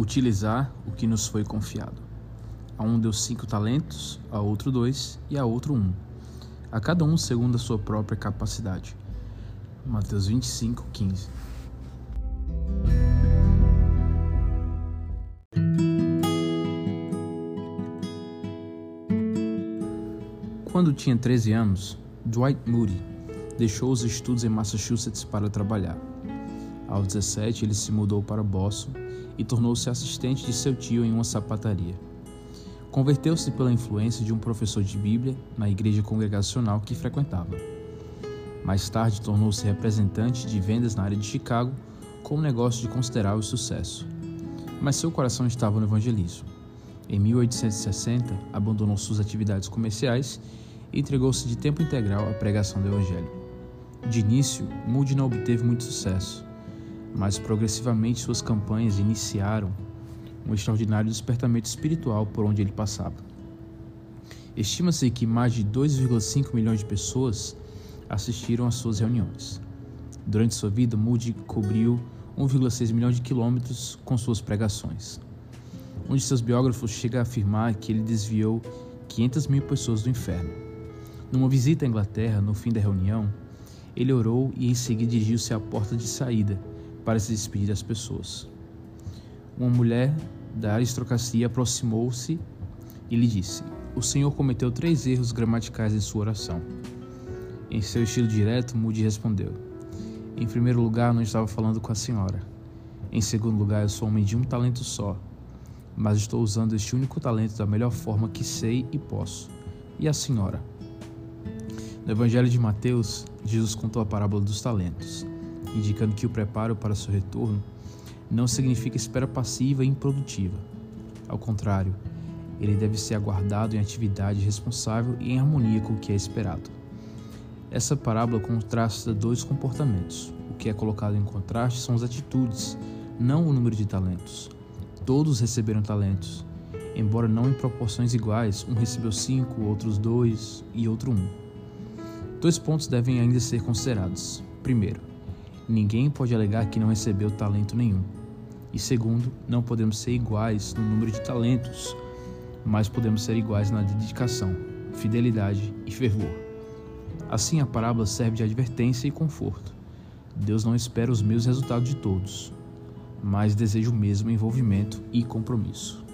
Utilizar o que nos foi confiado. A um deu cinco talentos, a outro dois e a outro um. A cada um segundo a sua própria capacidade. Mateus 25, 15. Quando tinha 13 anos, Dwight Moody deixou os estudos em Massachusetts para trabalhar. Aos 17, ele se mudou para Boston e tornou-se assistente de seu tio em uma sapataria. Converteu-se pela influência de um professor de Bíblia na igreja congregacional que frequentava. Mais tarde, tornou-se representante de vendas na área de Chicago com um negócio de considerável sucesso. Mas seu coração estava no evangelismo. Em 1860, abandonou suas atividades comerciais e entregou-se de tempo integral à pregação do Evangelho. De início, Moody não obteve muito sucesso, mas progressivamente suas campanhas iniciaram um extraordinário despertamento espiritual por onde ele passava. Estima-se que mais de 2,5 milhões de pessoas assistiram às suas reuniões. Durante sua vida, Moody cobriu 1,6 milhão de quilômetros com suas pregações. Um de seus biógrafos chega a afirmar que ele desviou 500 mil pessoas do inferno. Numa visita à Inglaterra, no fim da reunião, ele orou e em seguida dirigiu-se à porta de saída para se despedir das pessoas. Uma mulher da aristocracia aproximou-se e lhe disse: O senhor cometeu três erros gramaticais em sua oração. Em seu estilo direto, Moody respondeu: Em primeiro lugar, não estava falando com a senhora. Em segundo lugar, eu sou homem de um talento só, mas estou usando este único talento da melhor forma que sei e posso. E a senhora? No Evangelho de Mateus, Jesus contou a parábola dos talentos, indicando que o preparo para seu retorno não significa espera passiva e improdutiva. Ao contrário, ele deve ser aguardado em atividade responsável e em harmonia com o que é esperado. Essa parábola contrasta dois comportamentos. O que é colocado em contraste são as atitudes, não o número de talentos. Todos receberam talentos, embora não em proporções iguais, um recebeu cinco, outros dois e outro um. Dois pontos devem ainda ser considerados. Primeiro, ninguém pode alegar que não recebeu talento nenhum. E segundo, não podemos ser iguais no número de talentos, mas podemos ser iguais na dedicação, fidelidade e fervor. Assim, a parábola serve de advertência e conforto. Deus não espera os meus resultados de todos, mas deseja o mesmo envolvimento e compromisso.